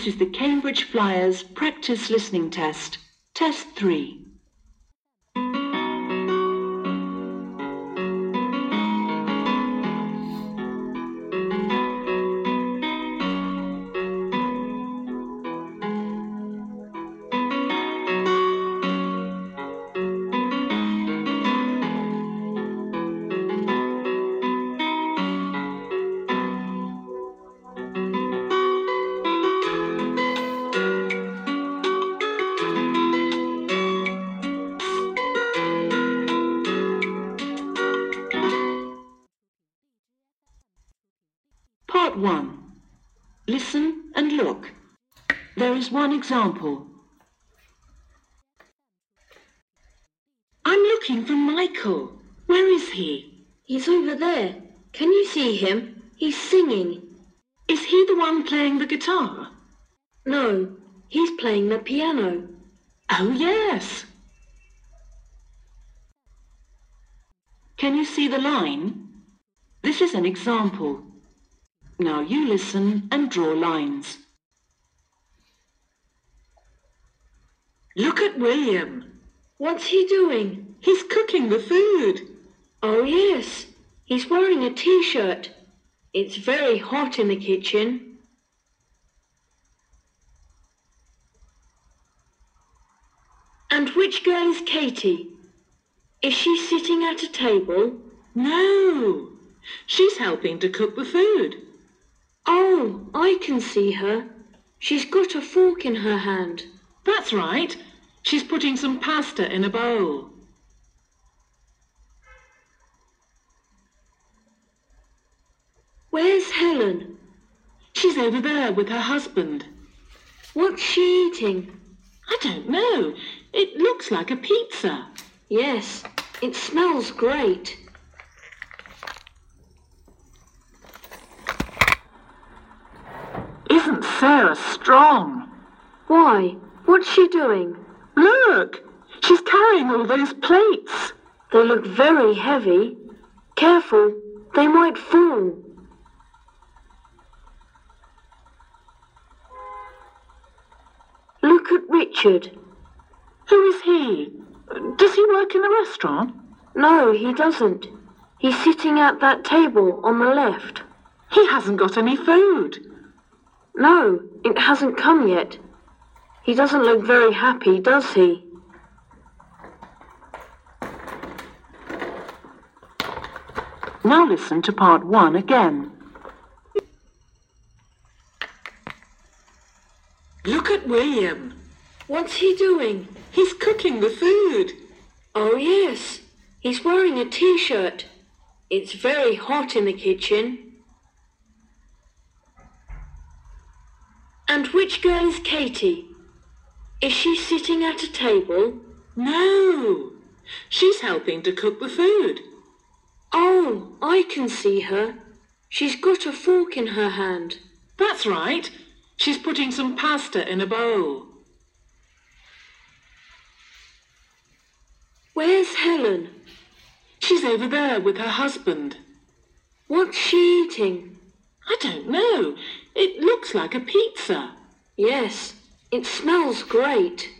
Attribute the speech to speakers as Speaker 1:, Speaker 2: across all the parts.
Speaker 1: This is the Cambridge Flyers practice listening test. Test 3. Example. I'm looking for Michael. Where is he?
Speaker 2: He's over there. Can you see him? He's singing.
Speaker 1: Is he the one playing the guitar?
Speaker 2: No, he's playing the piano.
Speaker 1: Oh, yes. Can you see the line? This is an example. Now you listen and draw lines. Look at William.
Speaker 2: What's he doing?
Speaker 1: He's cooking the food.
Speaker 2: Oh, yes. He's wearing a t-shirt. It's very hot in the kitchen. And which girl is Katie? Is she sitting at a table?
Speaker 1: No, she's helping to cook the food.
Speaker 2: Oh, I can see her. She's got a fork in her hand.
Speaker 1: That's right. She's putting some pasta in a bowl.
Speaker 2: Where's Helen?
Speaker 1: She's over there with her husband.
Speaker 2: What's she eating?
Speaker 1: I don't know. It looks like a pizza.
Speaker 2: Yes, it smells great.
Speaker 1: Isn't Sarah strong?
Speaker 2: Why? What's she doing?
Speaker 1: Look, she's carrying all those plates.
Speaker 2: They look very heavy. Careful, they might fall. Look at Richard.
Speaker 1: Who is he? Does he work in the restaurant?
Speaker 2: No, he doesn't. He's sitting at that table on the left.
Speaker 1: He hasn't got any food.
Speaker 2: No, it hasn't come yet. He doesn't look very happy, does he?
Speaker 1: Now listen to part one again. Look at William.
Speaker 2: What's he doing?
Speaker 1: He's cooking the food.
Speaker 2: Oh, yes. He's wearing a t-shirt. It's very hot in the kitchen. And which girl is Katie? Is she sitting at a table?
Speaker 1: No, she's helping to cook the food.
Speaker 2: Oh, I can see her. She's got a fork in her hand.
Speaker 1: That's right. She's putting some pasta in a bowl.
Speaker 2: Where's Helen?
Speaker 1: She's over there with her husband.
Speaker 2: What's she eating?
Speaker 1: I don't know. It looks like a pizza.
Speaker 2: Yes, it smells great.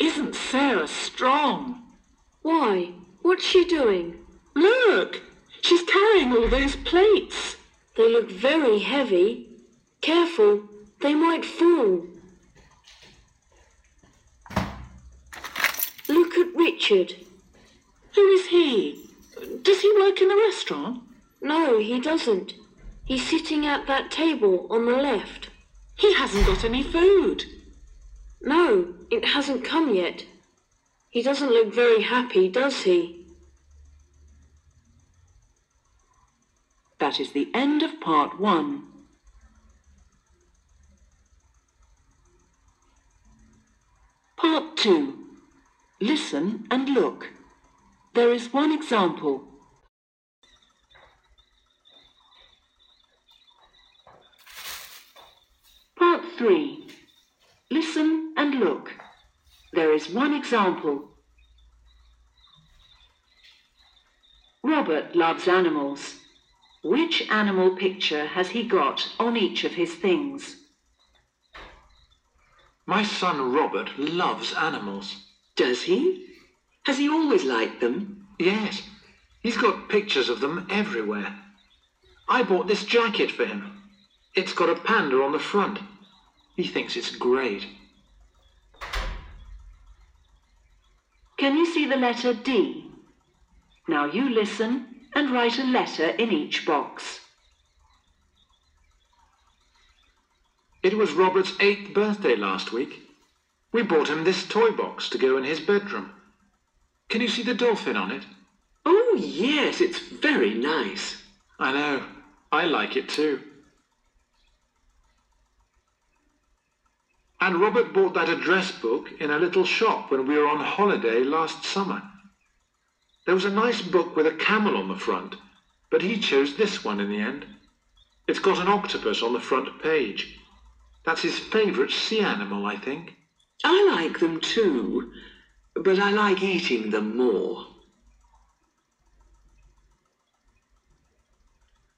Speaker 1: Isn't Sarah strong?
Speaker 2: Why? What's she doing?
Speaker 1: Look, she's carrying all those plates.
Speaker 2: They look very heavy. Careful, they might fall. Look at Richard.
Speaker 1: Who is he? Does he work in the restaurant?
Speaker 2: No, he doesn't. He's sitting at that table on the left.
Speaker 1: He hasn't got any food.
Speaker 2: No, it hasn't come yet. He doesn't look very happy, does he?
Speaker 1: That is the end of part one. Part two. Listen and look. There is one example. Part three. Listen and look. There is one example. Robert loves animals.
Speaker 3: Which animal picture has he got on each of his things?
Speaker 4: My son Robert loves animals.
Speaker 5: Does he? Has he always liked them?
Speaker 4: Yes, he's got pictures of them everywhere. I bought this jacket for him. It's got a panda on the front. He thinks it's great.
Speaker 3: Can you see the letter D? Now you listen and write a letter in each box.
Speaker 4: It was Robert's eighth birthday last week. We bought him this toy box to go in his bedroom. Can you see the dolphin on it?
Speaker 5: Oh, yes, it's very nice.
Speaker 4: I know. I like it too. And Robert bought that address book in a little shop when we were on holiday last summer. There was a nice book with a camel on the front, but he chose this one in the end. It's got an octopus on the front page. That's his favourite sea animal, I think.
Speaker 5: I like them too, but I like eating them more.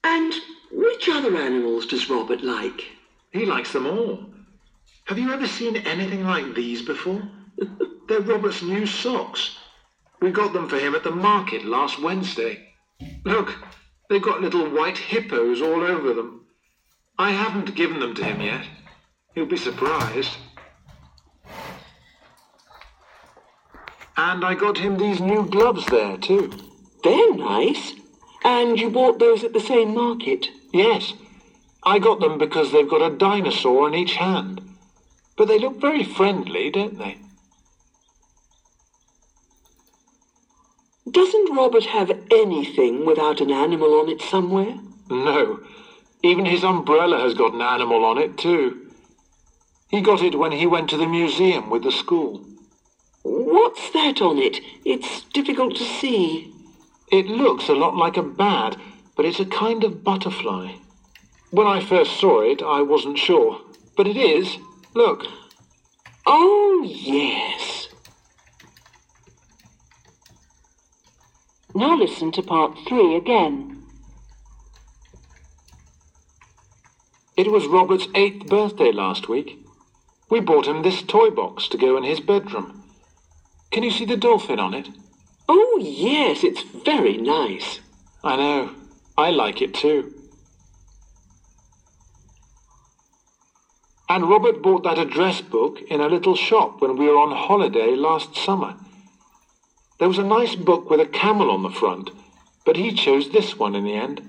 Speaker 5: And which other animals does Robert like?
Speaker 4: He likes them all. Have you ever seen anything like these before? They're Robert's new socks. We got them for him at the market last Wednesday. Look, they've got little white hippos all over them. I haven't given them to him yet. He'll be surprised. And I got him these new gloves there too.
Speaker 5: They're nice. And you bought those at the same market?
Speaker 4: Yes, I got them because they've got a dinosaur on each hand. But they look very friendly, don't they?
Speaker 5: Doesn't Robert have anything without an animal on it somewhere?
Speaker 4: No, even his umbrella has got an animal on it too. He got it when he went to the museum with the school.
Speaker 5: What's that on it? It's difficult to see.
Speaker 4: It looks a lot like a bat, but it's a kind of butterfly. When I first saw it, I wasn't sure. But it is. Look.
Speaker 5: Oh, yes.
Speaker 3: Now listen to part three again.
Speaker 4: It was Robert's eighth birthday last week. We bought him this toy box to go in his bedroom. Can you see the dolphin on it?
Speaker 5: Oh, yes, it's very nice.
Speaker 4: I know. I like it too. And Robert bought that address book in a little shop when we were on holiday last summer. There was a nice book with a camel on the front, but he chose this one in the end.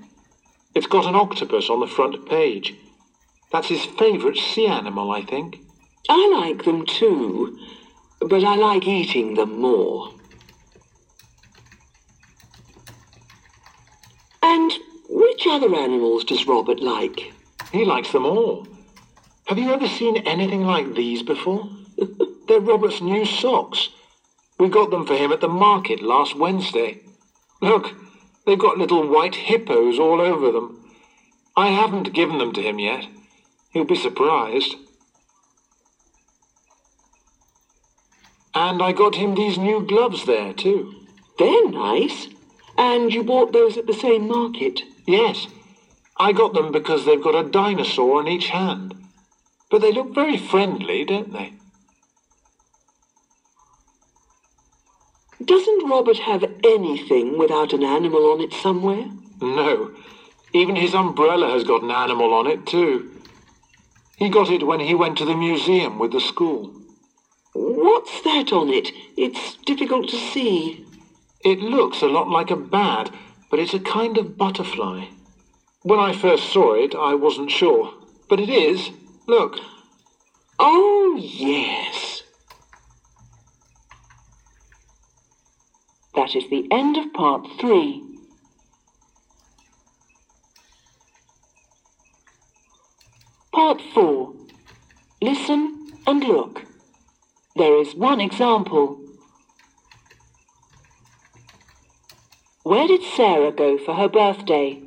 Speaker 4: It's got an octopus on the front page. That's his favourite sea animal, I think.
Speaker 5: I like them too, but I like eating them more. And which other animals does Robert like?
Speaker 4: He likes them all. Have you ever seen anything like these before? They're Robert's new socks. We got them for him at the market last Wednesday. Look, they've got little white hippos all over them. I haven't given them to him yet. He'll be surprised. And I got him these new gloves there too.
Speaker 5: They're nice. And you bought those at the same market?
Speaker 4: Yes, I got them because they've got a dinosaur on each hand. But they look very friendly, don't they?
Speaker 5: Doesn't Robert have anything without an animal on it somewhere?
Speaker 4: No, even his umbrella has got an animal on it too. He got it when he went to the museum with the school.
Speaker 5: What's that on it? It's difficult to see.
Speaker 4: It looks a lot like a bat, but it's a kind of butterfly. When I first saw it, I wasn't sure. But it is. Look.
Speaker 5: Oh, yes.
Speaker 3: That is the end of part three. Part four. Listen and look. There is one example. Where did Sarah go for her birthday?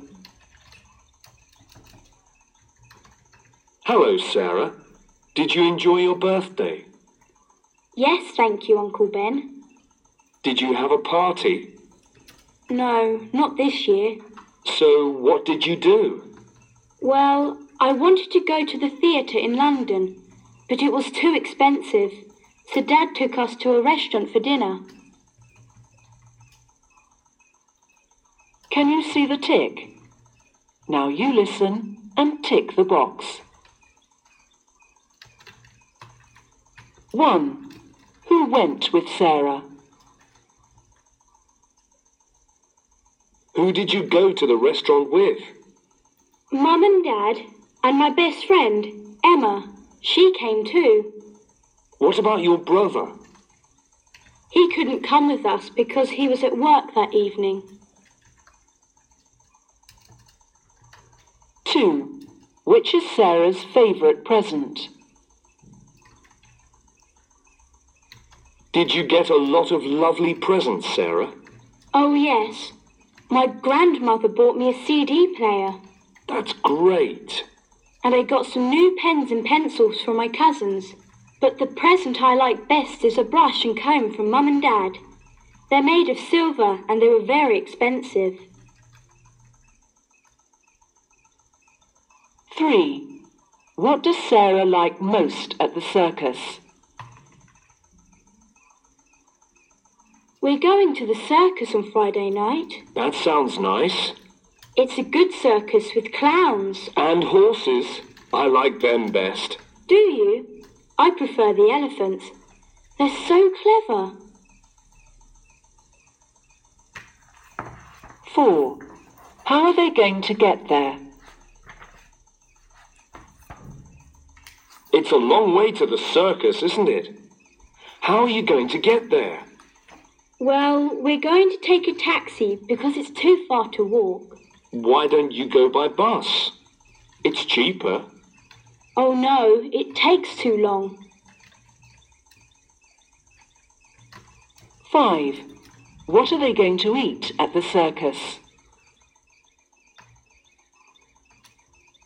Speaker 4: Hello, Sarah. Did you enjoy your birthday?
Speaker 6: Yes, thank you, Uncle Ben.
Speaker 4: Did you have a party?
Speaker 6: No, not this year.
Speaker 7: So what did you do?
Speaker 6: Well, I wanted to go to the theatre in London, but it was too expensive, so Dad took us to a restaurant for dinner.
Speaker 3: Can you see the tick? Now you listen and tick the box. 1. Who went with Sarah?
Speaker 7: Who did you go to the restaurant with?
Speaker 6: Mum and Dad, and my best friend, Emma. She came too.
Speaker 7: What about your brother?
Speaker 6: He couldn't come with us because he was at work that evening.
Speaker 3: 2. Which is Sarah's favourite present?
Speaker 7: Did you get a lot of lovely presents, Sarah?
Speaker 6: Oh, yes. My grandmother bought me a CD player,
Speaker 7: That's great.
Speaker 6: and I got some new pens and pencils from my cousins. But the present I like best is a brush and comb from Mum and Dad. They're made of silver and they were very expensive.
Speaker 3: 3. What does Sarah like most at the circus?
Speaker 6: We're going to the circus on Friday night.
Speaker 7: That sounds nice.
Speaker 6: It's a good circus with clowns.
Speaker 7: And horses. I like them best.
Speaker 6: Do you? I prefer the elephants. They're so clever.
Speaker 3: 4. How are they going to get there?
Speaker 7: It's a long way to the circus, isn't it? How are you going to get there?
Speaker 6: Well, we're going to take a taxi because it's too far to walk.
Speaker 7: Why don't you go by bus? It's cheaper.
Speaker 6: Oh no, it takes too long.
Speaker 3: 5. What are they going to eat at the circus?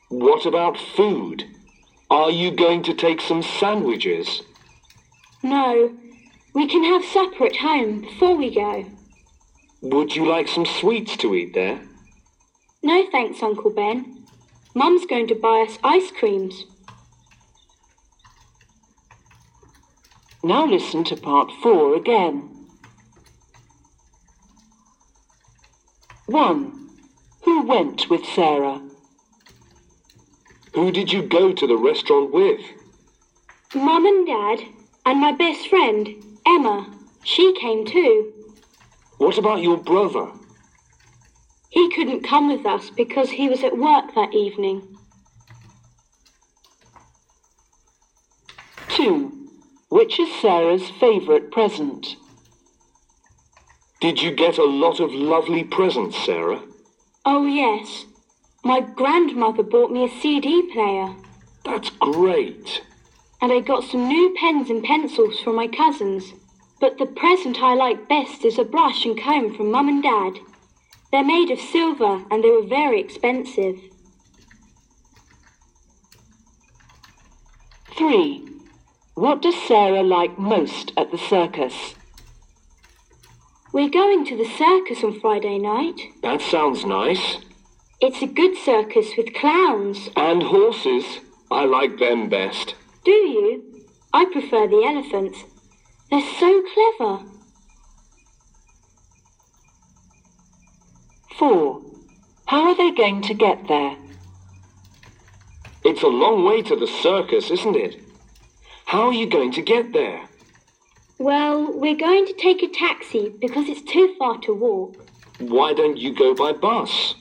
Speaker 7: What about food? Are you going to take some sandwiches?
Speaker 6: No, we can have supper at home before we go.
Speaker 7: Would you like some sweets to eat there?
Speaker 6: No thanks, Uncle Ben. Mum's going to buy us ice creams.
Speaker 3: Now listen to part 4 again. 1. Who went with Sarah?
Speaker 7: Who did you go to the restaurant with?
Speaker 6: Mum and Dad, and my best friend, Emma. She came too.
Speaker 7: What about your brother?
Speaker 6: He couldn't come with us because he was at work that evening.
Speaker 3: 2. Which is Sarah's favourite present?
Speaker 7: Did you get a lot of lovely presents, Sarah?
Speaker 6: Oh, yes. My grandmother bought me a CD player,
Speaker 7: That's great.
Speaker 6: And I got some new pens and pencils from my cousins. But the present I like best is a brush and comb from Mum and Dad. They're made of silver and they were very expensive.
Speaker 3: 3. What does Sarah like most at the circus?
Speaker 6: We're going to the circus on Friday night.
Speaker 7: That sounds nice.
Speaker 6: It's a good circus with clowns.
Speaker 7: And horses. I like them best.
Speaker 6: Do you? I prefer the elephants. They're so clever.
Speaker 3: 4. How are they going to get there?
Speaker 7: It's a long way to the circus, isn't it? How are you going to get there?
Speaker 6: Well, we're going to take a taxi because it's too far to walk.
Speaker 7: Why don't you go by bus?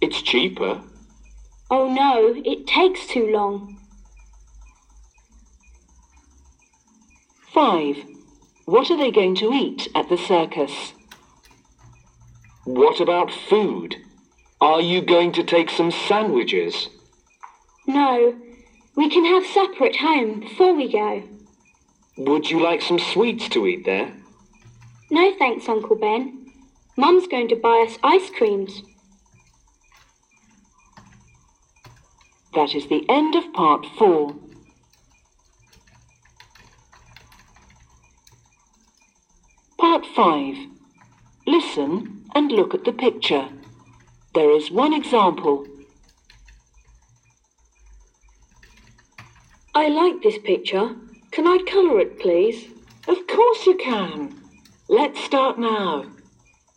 Speaker 7: It's cheaper.
Speaker 6: Oh no, it takes too long.
Speaker 3: 5. What are they going to eat at the circus?
Speaker 7: What about food? Are you going to take some sandwiches?
Speaker 6: No, we can have supper at home before we go.
Speaker 7: Would you like some sweets to eat there?
Speaker 6: No thanks, Uncle Ben. Mum's going to buy us ice creams.
Speaker 3: That is the end of part 4. Part 5. Listen and look at the picture. There is one example.
Speaker 2: I like this picture. Can I colour it, please?
Speaker 1: Of course you can. Let's start now.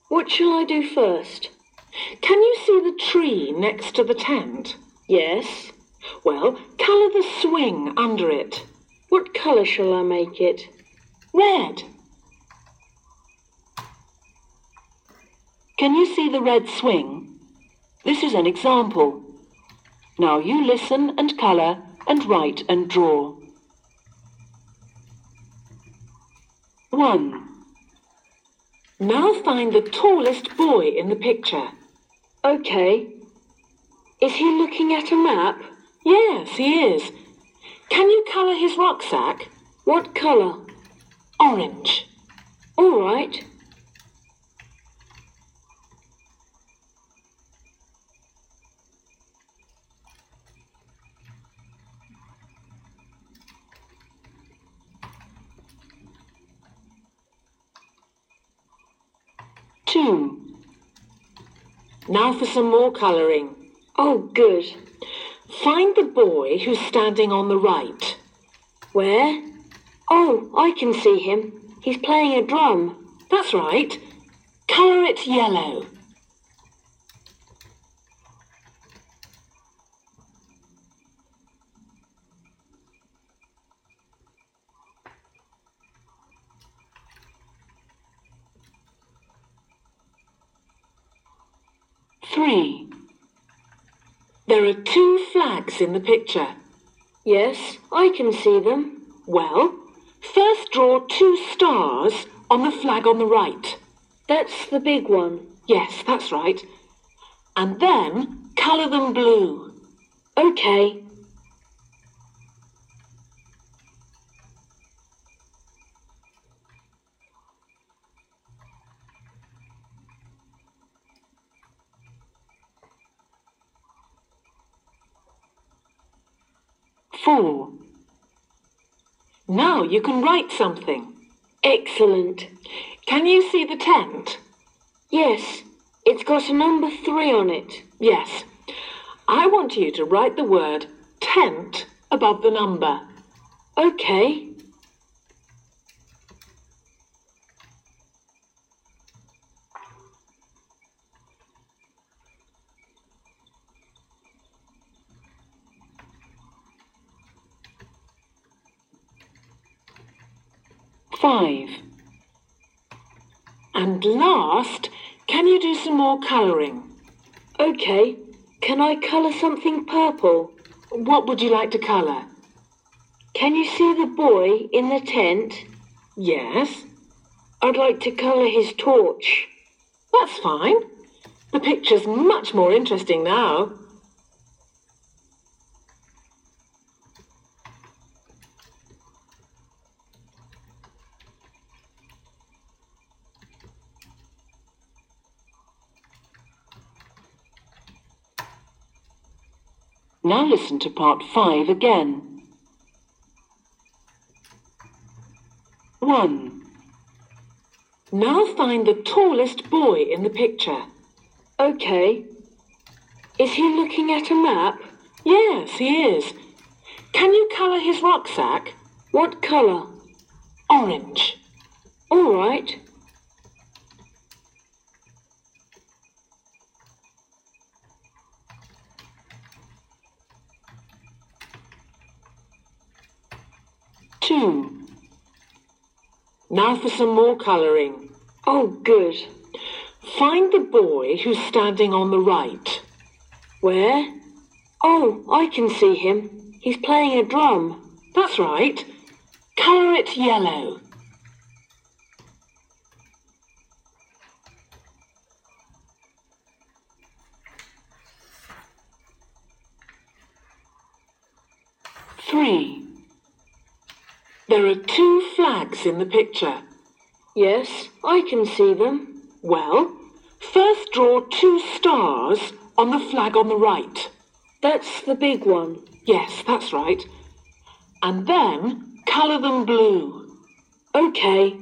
Speaker 2: What shall I do first?
Speaker 1: Can you see the tree next to the tent?
Speaker 2: Yes.
Speaker 1: Well, colour the swing under it.
Speaker 2: What colour shall I make it?
Speaker 1: Red.
Speaker 3: Can you see the red swing? This is an example. Now you listen and colour and write and draw. 1.
Speaker 1: Now find the tallest boy in the picture.
Speaker 2: OK. Is he looking at a map?
Speaker 1: Yes, he is. Can you colour his rucksack?
Speaker 2: What colour?
Speaker 1: Orange.
Speaker 2: All right.
Speaker 3: Two.
Speaker 1: Now for some more colouring.
Speaker 2: Oh, good.
Speaker 1: Find the boy who's standing on the right.
Speaker 2: Where? Oh, I can see him. He's playing a drum.
Speaker 1: That's right. Colour it yellow.
Speaker 3: Three.
Speaker 1: There are two flags in the picture.
Speaker 2: Yes, I can see them.
Speaker 1: Well, first draw two stars on the flag on the right.
Speaker 2: That's the big one.
Speaker 1: Yes, that's right. And then colour them blue.
Speaker 2: OK.
Speaker 3: Four.
Speaker 1: Now you can write something.
Speaker 2: Excellent.
Speaker 1: Can you see the tent?
Speaker 2: Yes, it's got a number three on it.
Speaker 1: Yes. I want you to write the word tent above the number.
Speaker 2: OK.
Speaker 3: Five.
Speaker 1: And last, can you do some more colouring?
Speaker 2: OK. Can I colour something purple?
Speaker 1: What would you like to colour?
Speaker 2: Can you see the boy in the tent?
Speaker 1: Yes,
Speaker 2: I'd like to colour his torch.
Speaker 1: that's fine. The picture's much more interesting now.
Speaker 3: Now listen to part five again. One.
Speaker 1: Now find the tallest boy in the picture.
Speaker 2: OK. Is he looking at a map?
Speaker 1: Yes, he is. Can you colour his rucksack?
Speaker 2: What colour?
Speaker 1: Orange.
Speaker 2: All right.
Speaker 3: Two.
Speaker 1: Now for some more colouring.
Speaker 2: Oh, good.
Speaker 1: Find the boy who's standing on the right.
Speaker 2: Where? Oh, I can see him. He's playing a drum.
Speaker 1: That's right. Colour it yellow.
Speaker 3: Three.
Speaker 1: There are two flags in the picture.
Speaker 2: Yes, I can see them.
Speaker 1: Well, first draw two stars on the flag on the right.
Speaker 2: That's the big one.
Speaker 1: Yes, that's right. And then colour them blue.
Speaker 2: Okay.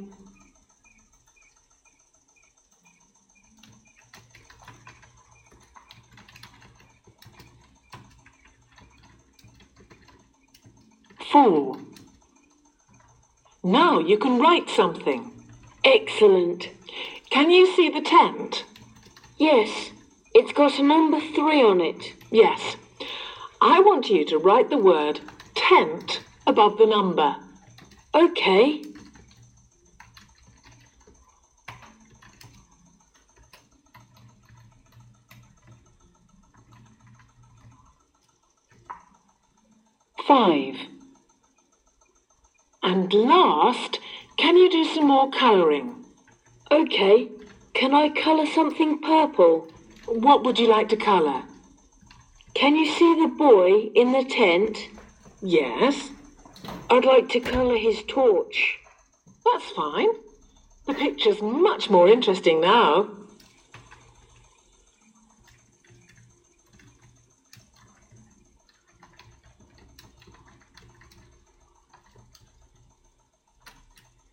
Speaker 1: Four. Now you can write something.
Speaker 2: Excellent.
Speaker 1: Can you see the tent?
Speaker 2: Yes, it's got a number three on it.
Speaker 1: Yes. I want you to write the word tent above the number.
Speaker 2: Okay.
Speaker 1: Five. And last, can you do some more colouring?
Speaker 2: Okay. Can I colour something purple?
Speaker 1: What would you like to colour?
Speaker 2: Can you see the boy in the tent?
Speaker 1: Yes,
Speaker 2: I'd like to colour his torch.
Speaker 1: that's fine. The picture's much more interesting now.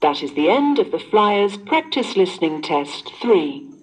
Speaker 1: That is the end of the Flyers Practice Listening Test 3.